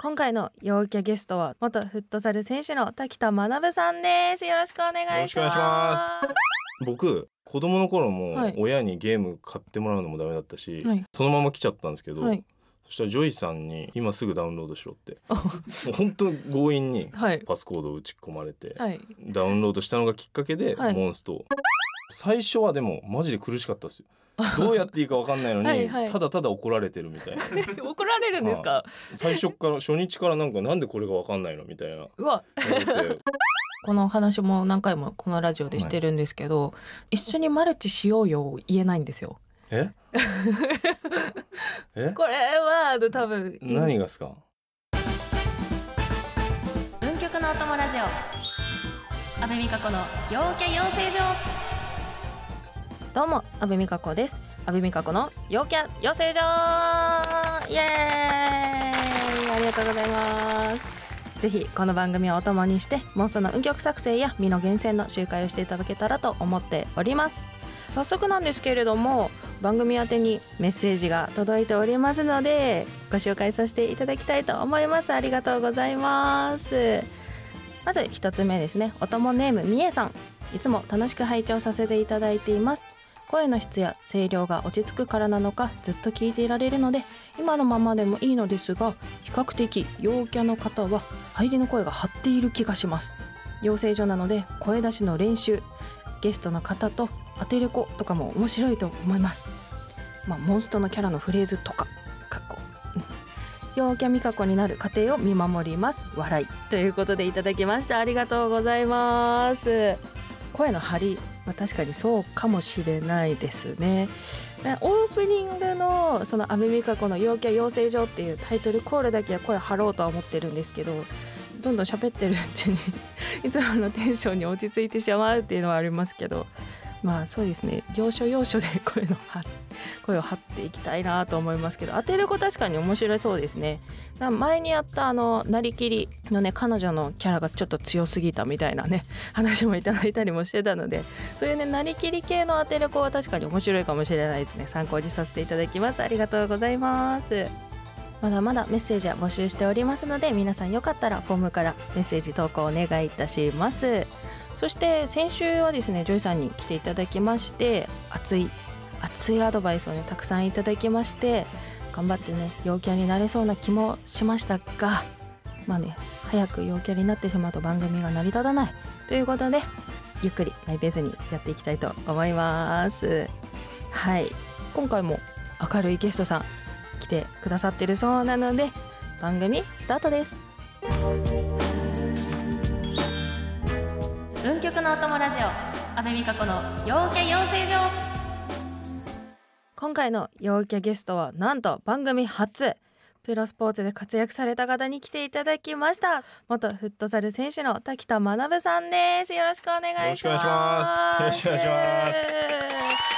今回の陽キャゲストは元フットサル選手の滝田学さんです。よろしくお願いします。僕子供の頃はい。も親にゲーム買ってもらうのもダメだったし、はい。そのまま来ちゃったんですけど、はいそしたらジョイさんに今すぐダウンロードしろって。もう本当強引にはい。パスコードを打ち込まれて、はい。ダウンロードしたのがきっかけで、はい。モンストを。最初はでもマジで苦しかったですよ。どうやっていいか分かんないのにはいはい。ただただ怒られてるみたいな。怒られるんですか？最初から初日からなんかなんでこれが分かんないのみたいな。このお話も何回もこのラジオでしてるんですけど、一緒にマルチしようよ言えないんですよえ？え？これは多分何がですか？運極のお供ラジオ。阿部美香子の陽キャ養成所。どうも阿部美香子です。阿部美香子の陽キャ養成所。イエーイ。ありがとうございます。ぜひこの番組をお供にして妄想の運曲作成や身の源泉の集会をしていただけたらと思っております早速なんですけれども番組宛にメッセージが届いておりますのでご紹介させていただきたいと思います。ありがとうございます。まず一つ目ですね。おともネームみえさん。いつも楽しく拝聴させていただいています。声の質や声量が落ち着くからなのかずっと聞いていられるので今のままでもいいのですが比較的陽キャの方は入りの声が張っている気がします。養成所なので声出しの練習ゲストの方と当てる子とかも面白いと思います。まあモンストのキャラのフレーズとかかっこ陽キャミカコになる過程を見守ります。笑い。ということでいただきました。ありがとうございます。声の張り。まあ確かにそうかもしれないですね。でオープニングのその「アメミカコの陽キャ養成所」っていうタイトルコールだけは声張ろうとは思ってるんですけどどんどん喋ってるうちに いつものテンションに落ち着いてしまうっていうのはありますけどまあそうですね。要所要所で 声の声を張っていきたいなと思いますけど当てる子確かに面白そうですね。前にやったあのなりきりのね彼女のキャラがちょっと強すぎたみたいなね 話もいただいたりもしてたのでそういうねなりきり系の当てる子は確かに面白いかもしれないですね。参考にさせていただきます。ありがとうございます。まだまだメッセージは募集しておりますので皆さんよかったらフォームからメッセージ投稿お願いいたします。そして先週はですねジョイさんに来ていただきまして熱い熱いアドバイスをねたくさんいただきまして頑張ってね陽キャになれそうな気もしましたがまあね早く陽キャになってしまうと番組が成り立たない。ということでゆっくりマイペースにやっていきたいと思います。はい。今回も明るいゲストさんてくださってるそうなので番組スタートです。運極のお供ラジオ阿部美香子の陽キャ養成所。今回の陽キャゲストはなんと番組初プロスポーツで活躍された方に来ていただきました。元フットサル選手の滝田学さんです。よろしくお願いします。よろしくお願いします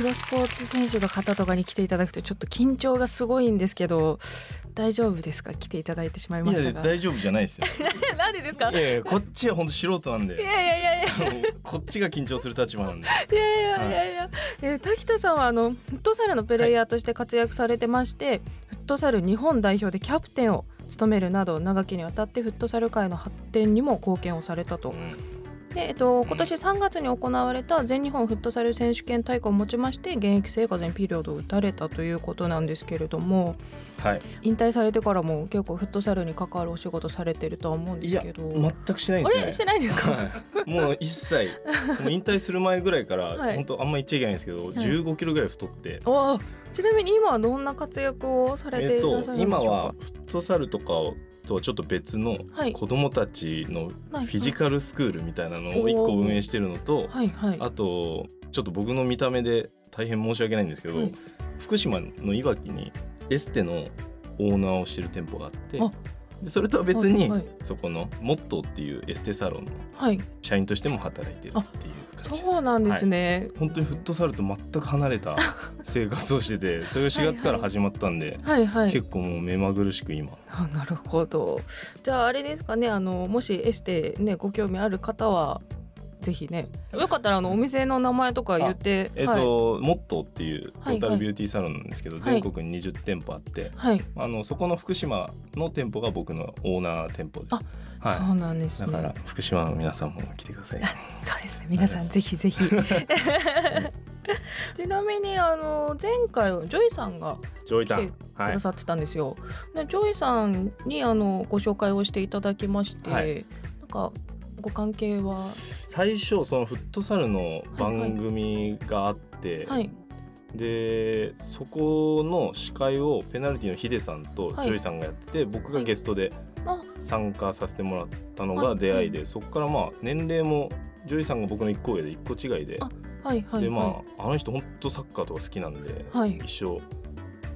プロスポーツ選手の方とかに来ていただくとちょっと緊張がすごいんですけど大丈夫ですか？来ていただいてしまいまいしたが。や大丈夫じゃないですよ。なんでですか？いやいやこっちは本当素人なんいでやいやいやいや。こっちが緊張する立場なんで。いやいやいやいや、えー滝田さんはあのフットサルのプレイヤーとして活躍されてまして、フットサル日本代表でキャプテンを務めるなど長きにわたってフットサル界の発展にも貢献をされたと。う。んで、えっと、今年3月に行われた全日本フットサル選手権大会をもちまして現役生活にピリオドを打たれたということなんですけれどもはい。引退されてからも結構フットサルに関わるお仕事されてるとは思うんですけど。全くしないですね。れ？してないんですか？はい、もう一切。もう引退する前ぐらいから、はい。本当あんま言っちゃいけないんですけど、15キロぐらい太って、おーちなみに今はどんな活躍をされていえっとらっしゃるんでしょうか、今はフットサルとかとはちょっと別のはい。子供たちのはい。フィジカルスクールみたいなのを一個運営してるのと、はいはい。あとちょっと僕の見た目で大変申し訳ないんですけど、はい。福島のいわきにエステのオーナーをしてる店舗があってあでそれとは別に、そこのモットーっていうエステサロンのはい。社員としても働いてるっていう感じ。そうなんですはい。ね、本当にフットサルと全く離れた 生活をしててそれが4月から始まったんで、はい、はい。結構もう目まぐるしく今。あなるほど。じゃああれですかねあのもしエステねご興味ある方はぜひね。よかったらあのお店の名前とか言って。えっ、はい。と、モットーっていうトータはいはいルビューティーサロンなんですけど、はい全国に20店舗あって、はい、あのそこの福島の店舗が僕のオーナー店舗で。す。あそはうなんですい。ね。だから福島の皆さんも来てください。そうですね。皆さんぜひぜひ。ちなみにあの前回ジョイさんがジョイさん。来て。くださってたんですよ、でジョイさんにあのご紹介をしていただきまして、はい。なんかご関係は？最初そのフットサルの番組があって、はい。でそこの司会をペナルティのヒデさんとジはい。ョイさんがやってて、僕がゲストであ。参加させてもらったのがはい。出会いで、そこからまあ年齢もジョイさんが僕の1個上で1個違いで、あはいはいでまあ、はあの人本当サッカーとか好きなんで、はい。一生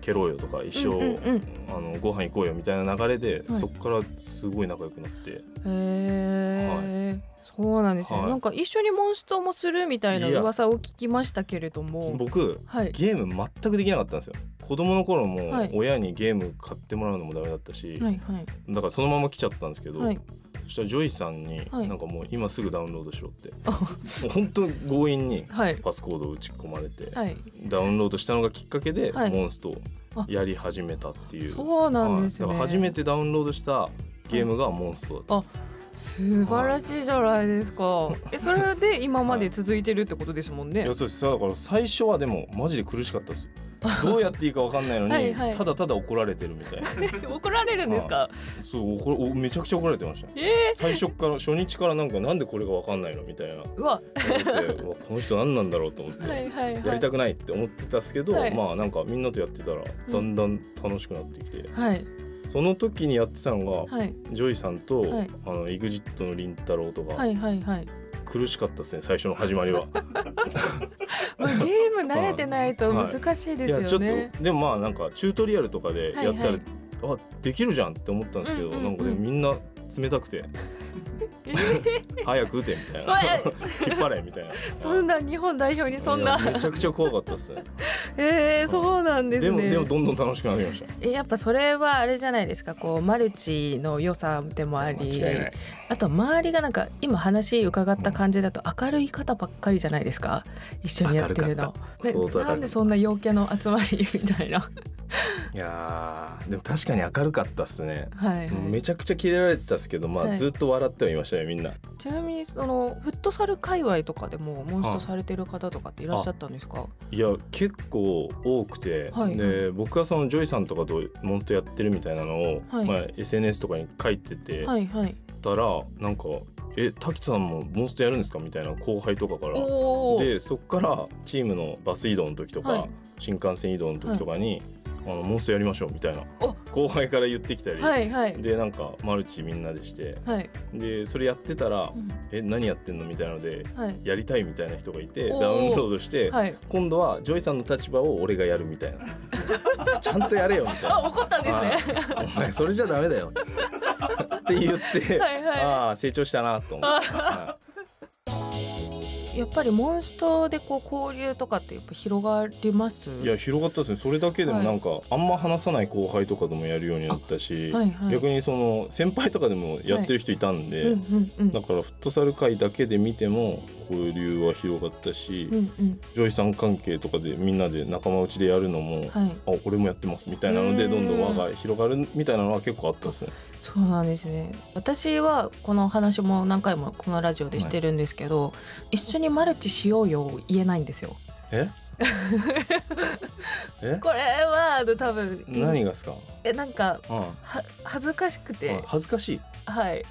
蹴ろうよとか一生、うんうんうんあのご飯行こうよみたいな流れで、はいそこからすごい仲良くなってへえ、そうなんですね、はいなんか一緒にモンストもするみたいな噂を聞きましたけれども僕はいゲーム全くできなかったんですよ子供の頃もはい。親にゲーム買ってもらうのもダメだったし、はいはい。だからそのまま来ちゃったんですけど、はい。そしたらジョイさんにはい。なんかもう今すぐダウンロードしろって、あ。もう本当に強引にはい。パスコードを打ち込まれて、はい。ダウンロードしたのがきっかけではい。モンストをやり始めたっていう、そうなんですね、はい。だから初めてダウンロードしたゲームがモンストだった、素晴らしいじゃないですか。え、それで今まで 続いてるってことですもんね。いや。そうです。だから最初はでもマジで苦しかったですどうやっていいかわかんないのにはいはい。ただただ怒られてるみたいな。怒られるんですか？そう怒らおめちゃくちゃ怒られてました。え最初から初日からなんかなんでこれがわかんないのみたいな。ー、うわ、この人何なんだろうと思って、はい。やりたくないって思ってたんですけど、はい。まあなんかみんなとやってたらだんだん楽しくなってきて、はい。その時にやってたのが、はい。ジョイさんと、はい。あの EXIT のりんたろーとか、はいはいはい。苦しかったですね最初の始まりは。まあ、ゲーム慣れてないと難しいですよいやちょっね。とでもまあなんかチュートリアルとかでやったら、はいはいあできるじゃんって思ったんですけど、うんうんうんなんかねみんな冷たくて。え？ー 早く打てみたいわな 引っ張れみたいな。そんな日本代表にそんな。めちゃくちゃ怖かったです。ねえー、そうなんですでもね。でもどんどん楽しくなりました。えやっぱそれはあれじゃないですか。こうマルチの良さでもあり。あと周りがなんか今話伺った感じだと明るい方ばっかりじゃないですか。一緒にやってるの。なんでそんな陽キャの集まりみたいな。いやーでも確かに明るかったっすね。はい、はい。めちゃくちゃキレられてたっすけどまあ、はい。ずっと笑ってはいましたねみんな。ちなみにそのフットサル界隈とかでもモンストされてる方とかっていらっしゃったんですか？いや結構多くて、はい。で僕はそのジョイさんとかとモンストやってるみたいなのを、はい。まあ、SNS とかに書いてて、はいはい。たらなんか「え滝さんもモンストやるんですか?」みたいな後輩とかから。でそっからチームのバス移動の時とか、はい。新幹線移動の時とかに、あのモンストやりましょうみたいなお。後輩から言ってきたり、はいはい。でなんかマルチみんなでして。はい、でそれやってたらうん「え何やってんの?」みたいなのではい。やりたいみたいな人がいてダウンロードして、はい。今度はジョイさんの立場を俺がやるみたいな。ちゃんとやれよみたいな。あ怒ったんですね。はい。お前それじゃダメだよ。って言ってはいはい。ああ成長したなと思って、はやっぱりモンストでこう交流とかってやっぱ広がります？いいや広がったですね。それだけでもなんか、あんま話さない後輩とかでもやるようになったし、はい。はい。逆にその先輩とかでもやってる人いたんで、うんうんうん。だからフットサル界だけで見ても交流は広がったし、うんうん。ジョイさん関係とかでみんなで仲間内でやるのも、はい。あ俺もやってますみたいなのでうんどんどん輪が広がるみたいなのは結構あったですね。そうなんですね。私はこの話も何回もこのラジオでしてるんですけど、一緒にマルチしようよ言えないんですよ。え？え？これは多分何がですか、えなんかうん。は恥ずかしくうんて恥ずかしい。はい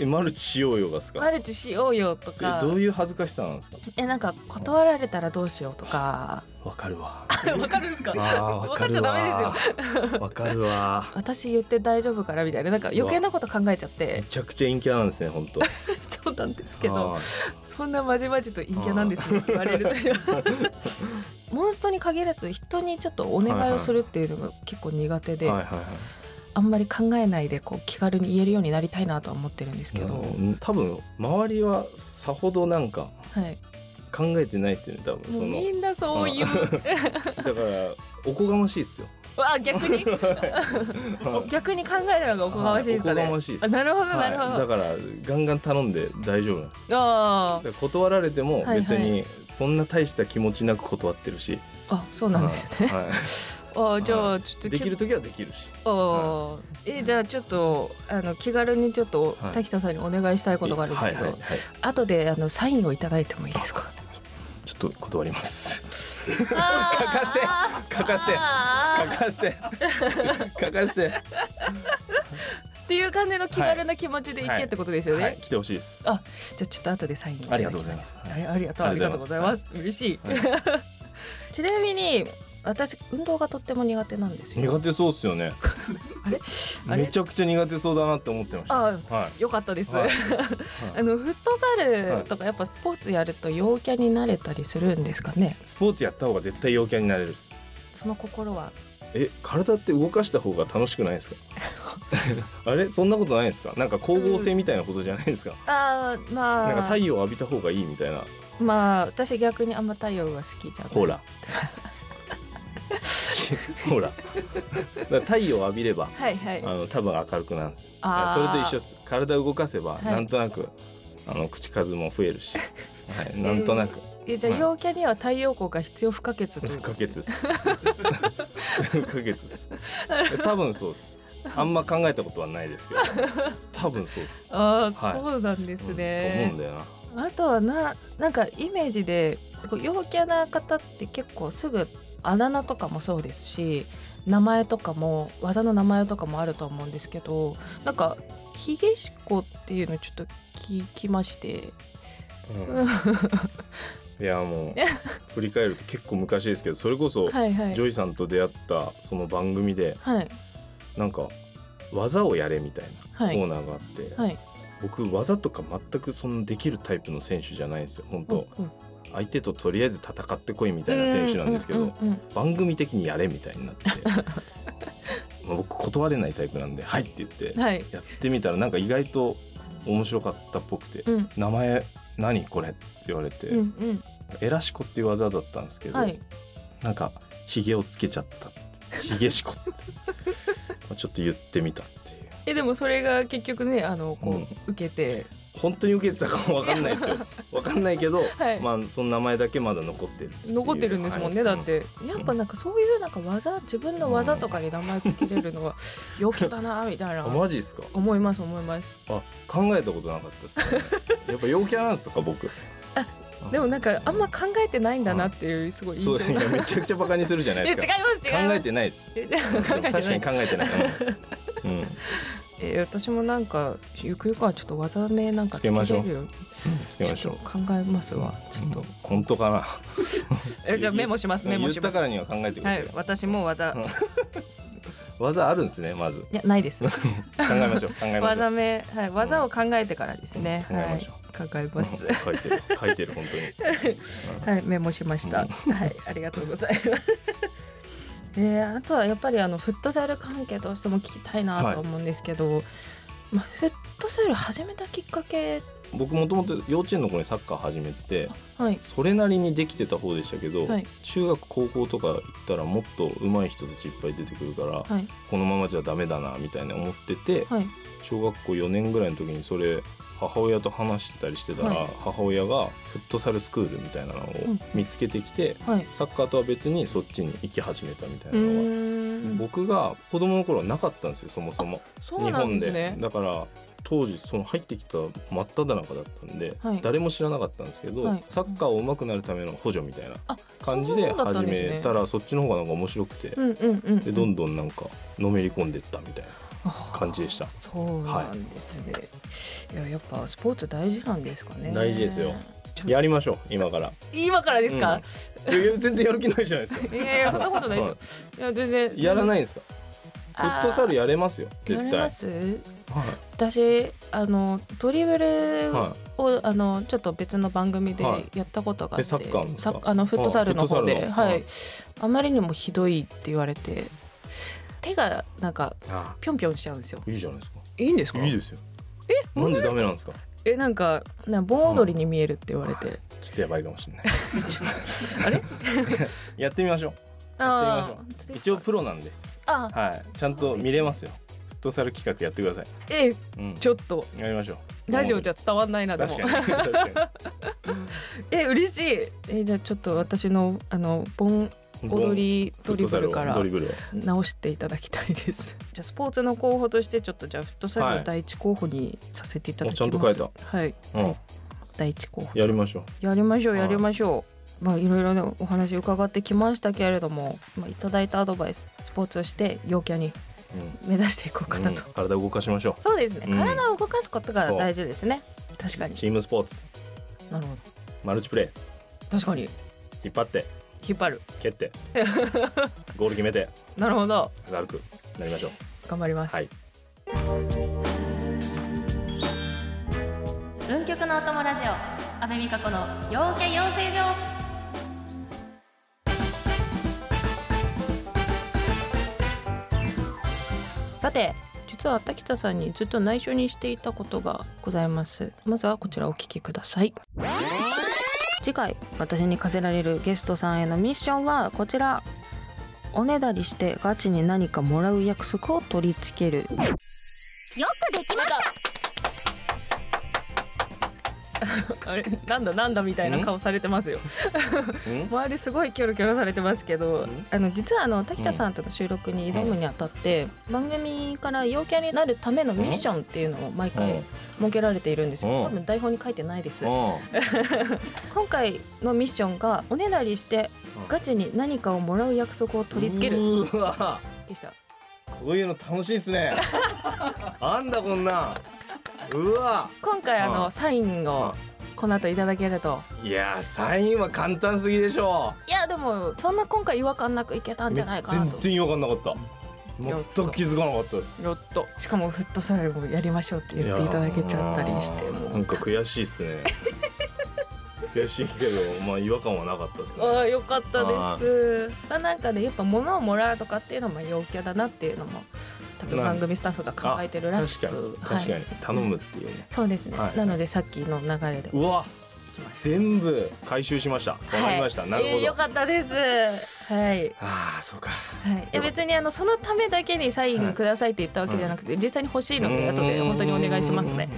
えマルチしようよがですか？マルチしようよとか。どういう恥ずかしさなんですか？えなんか断られたらどうしようとか。わかるわ。わかるんですか？わわ。かっちゃダメですよ。わかるわ。私言って大丈夫からみたいな。なんか余計なこと考えちゃって。めちゃくちゃ陰キャなんですね本当 そうなんですけど。そんなまじまじと陰キャなんですよって 言われると。モンストに限らず人にちょっとお願いをするっていうのが結構苦手で、はいはいはいあんまり考えないでこう気軽に言えるようになりたいなとは思ってるんですけど、うん多分周りはさほどなんかはい、考えてないですよね多分。そのみんなそういう。だからおこがましいっすよ。わあ逆に。はい。逆に考えるのがおこがましいですかね。はいおこがましいです。あなるほどなるほど、はいだからガンガン頼んで大丈夫。なん断られてもはい別にそんな大した気持ちなく断ってるし、ああそうなんですね、はいあじゃあちょっとできる時はできるし。あー。えじゃあちょっとあの気軽にちょっとはい。滝田さんにお願いしたいことがあるんですけど、はいはいはい。後であのサインをいただいてもいいですか？ちょっと断ります。書書かせて書かせて書かせて。書かせて。っていう感じの気軽な気持ちで行けってことですよね、はい。来てほしいです。じゃあちょっと後でサインありがとうございます。はいありがとうございます。嬉しい、は ちなみに私運動がとっても苦手なんですよ。苦手そうっすよね。あれ？めちゃくちゃ苦手そうだなって思ってました。あはい。よかったです、はい。あのフットサルとかやっぱスポーツやると陽キャになれたりするんですかね？スポーツやった方が絶対陽キャになれるその心は？え体って動かした方が楽しくないですか？あれ？そんなことないですか？なんか光合成みたいなことじゃないですか、あーまなんかあ太陽浴びた方がいいみたいな。まあ私逆にあんま太陽が好きじゃない。ほらほら。太陽浴びればはいはい。あの多分明るくなる。んそれと一緒です。体動かせば、い。なんとなくあの口数も増えるし、はい、なんとなく。えじゃあはい。陽キャには太陽光が必要不可欠という不可欠です。不可欠です。多分そうです。あんま考えたことはないですけど。多分そうです。ああ、はい。そうなんですうんと思ねうん、だよな。あとはななんかイメージでこう陽キャな方って結構すぐあだ名とかもそうですし名前とかも技の名前とかもあると思うんですけどなんかヒゲシコっていうのちょっと聞きまして、うん。いやもう振り返ると結構昔ですけどそれこそはいはい。ジョイさんと出会ったその番組ではい。なんか技をやれみたいなはい。コーナーがあって、はい。僕技とか全くそんなできるタイプの選手じゃないんですよ本当、うん相手ととりあえず戦ってこいみたいな選手なんですけど、番組的にやれみたいになって。まあ僕断れないタイプなんで「はい」って言ってやってみたらなんか意外と面白かったっぽくてうん「名前何これ?」って言われて、うんうん。エラシコっていう技だったんですけど、はい。なんかひげをつけちゃった。ひげしこって。まあちょっと言ってみたっていう。えでもそれが結局ねあのこう、うん。受けて本当に受けてたかもわかんないですよ。わかんないけど、はい。まあその名前だけまだ残ってる残ってるんですもんね、はいだって。やっぱなんかそういうなんか技自分の技とかに名前つけれるのは 陽キャだなみたいな。あマジですか？思います思います。あ考えたことなかったです、ね、やっぱ陽キャなんですか僕？あでもなんかあんま考えてないんだなっていうすごい印そ象が。うめちゃくちゃバカにするじゃないですか。違います考えてないです確かに考えてない、うんうん、え私もなんかゆくゆくはちょっと技名なんかつけましょう。ようにつけましょう。考えますわ。ちょっと。本当かな？えじゃあメモしますメモします。たからには考えてください、はい私も技。うん。技あるんですねまず。いやないです。考えましょう考えましょう。技名はい技を考えてからですね。うん。考えはいましょ考えます。うん。書いてる書いてる本当に、はい、メモしました。うん。はい、ありがとうございます。えー、あとはやっぱりあのフットサル関係どうしても聞きたいなと思うんですけど、まあ、フットサル始めたきっかけうん僕もともと幼稚園の頃にサッカー始めててはい。それなりにできてた方でしたけど、はい。中学高校とか行ったらもっと上手い人たちいっぱい出てくるから、はい。このままじゃダメだなみたいな思ってて、はい。小学校4年ぐらいの時にそれ母親と話してたりしてたら、はい。母親がフットサルスクールみたいなのをうん。見つけてきて、はい。サッカーとは別にそっちに行き始めたみたいなのが、ん。僕が子供の頃はなかったんですよそもそも。そうなんですね。だから当時その入ってきた真っ只中だったんで、はい。誰も知らなかったんですけど、はい。サッカーを上手くなるための補助みたいなあ感じでそうだったん始ですね。めたらそっちの方がなんか面白くて、うんうんうんうん。でどんどんなんかのめり込んでったみたいな感じでした。そうなんですね。い、ややっぱスポーツ大事なんですかね。大事ですよやりましょう今から。今からですか？いやいや全然やる気ないじゃないですか。いやいやそんなことないですよ。いや全然。やらないんですか？フットサルやれますよや絶対。れます？は私あのドリブルいはを、あのちょっと別の番組ではいやったことがあって、えサッカーのフットサルの方で、はいあまりにもひどいって言われて手がなんかぴょんぴょんしちゃうんですよ。いいじゃないですか。いいんですか？いいですよ。えなんでダメなんですか？えなんかな盆踊りに見えるって言われて、ちょっとやばいかもしれない。あれ？やってみましょあー。一応プロなんで、あ。はい、ちゃんと見れますよ。フットサル企画やってください、えうん、ちょっと。やりましょう。ラジオじゃ伝わんないなでも確かに。え嬉しい。えじゃあちょっと私のあのボン踊りドリブルからドリブルを。直していただきたいです。じゃあスポーツの候補としてちょっとじゃあフットサルを第一候補にさせていただきます、おちゃんと書いた。はい。うん、第一候補。やりましょう。やりましょうはい。やりましょう、まあいろいろねお話伺ってきましたけれども、まあ、いただいたアドバイススポーツをして陽キャに目指していこうかなと、うん。体を動かしましょそうですね、うん。体を動かすことが大事ですね。確かに。うチームスポーツ。なるほマルチプレーど確かに。引っ張って引っ張る。蹴って。ゴール決めて。なるほど。明るくなりましょう。頑張ります、はい。運極のお供ラジオ。安部美香子の陽キャ養成所。さて実は滝田さんにずっと内緒にしていたことがございます。まずはこちらお聞きください次回私に課せられるゲストさんへのミッションはこちら。おねだりしてガチに何かもらう約束を取り付ける。よくできました。あれなんだなんだみたいな顔されてますよ。うん？周りすごいキョロキョロされてますけどん？あの実はあの滝田さんとの収録に挑むにあたって、番組から陽キャになるためのミッションっていうのを毎回設けられているんですよ、うん。多分台本に書いてないです、う 今回のミッションがおねだりしてガチに何かをもらう約束を取り付ける。でした。こういうの楽しいっすね。あんだこんな。んうわ。今回あのうん。サインをこの後いただけると。いやーサインは簡単すぎでしょ。いやでもそんな今回違和感なくいけたんじゃないかなと。全然違和感なかった。全く気づかなかったです。やっと。しかもフットサルもやりましょうって言っていただけちゃったりしていやーもう。なんか悔しいっすね。悔しいけどまあ違和感はなかったですね。ああよかったです。まあなんかねやっぱ物をもらうとかっていうのも陽キャだなっていうのも多分な番組スタッフが考えてるらしく、確かにはい。確かに頼むっていうね、そうですね、はい。なのでさっきの流れで。うわ。全部回収しました。わかりました、なるほど、えーよかったです。はい。ああそうか。はい、いや別にあのそのためだけにサインくださいって言ったわけじゃなくて、実際に欲しいので後で本当にお願いしますね。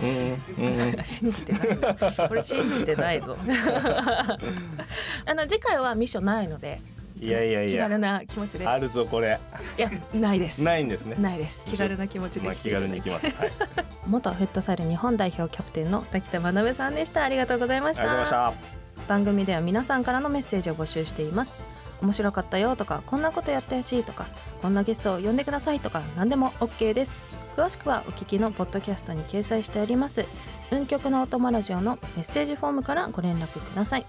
信じてない。これ信じてないぞ。あの次回はミッションないのでいやいやいや気軽な気持ちで。あるぞこれいやないです。ないんですねないです。気軽な気持ちでまあ気。軽に行きますはいあり 元フットサル日本代表キャプテンの滝田学さんでした。ありがとうございました。がとうございまし番組では皆さんからのメッセージを募集しています。面白かったよとか、こんなことやってほしいとか、こんなゲストを呼んでくださいとか、何でも OK です。詳しくはお聞きのポッドキャストに掲載しております。運極のお供ラジオのメッセージフォームからご連絡ください。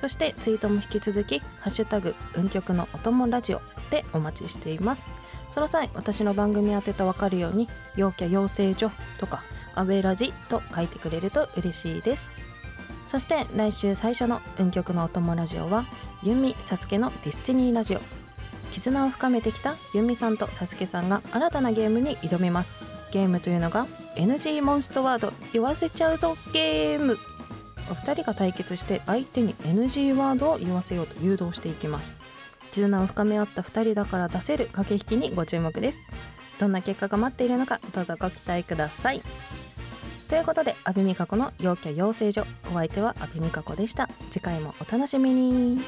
そしてツイートも引き続き、ハッシュタグ運極のお供ラジオでお待ちしています。その際、私の番組宛てとわかるように、陽キャ養成所とか、アウェラジと書いてくれると嬉しいです。そして来週最初の運極のお供ラジオはユミサスケのディスティニーラジオ絆を深めてきたユミさんとサスケさんが新たなゲームに挑みますゲームというのが NG モンストワード言わせちゃうぞゲームお二人が対決して相手に NG ワードを言わせようと誘導していきます。絆を深め合った二人だから出せる駆け引きにご注目です。どんな結果が待っているのかどうぞご期待ください。ということで阿部美香子の陽キャ養成所。お相手は阿部美香子でした。次回もお楽しみに。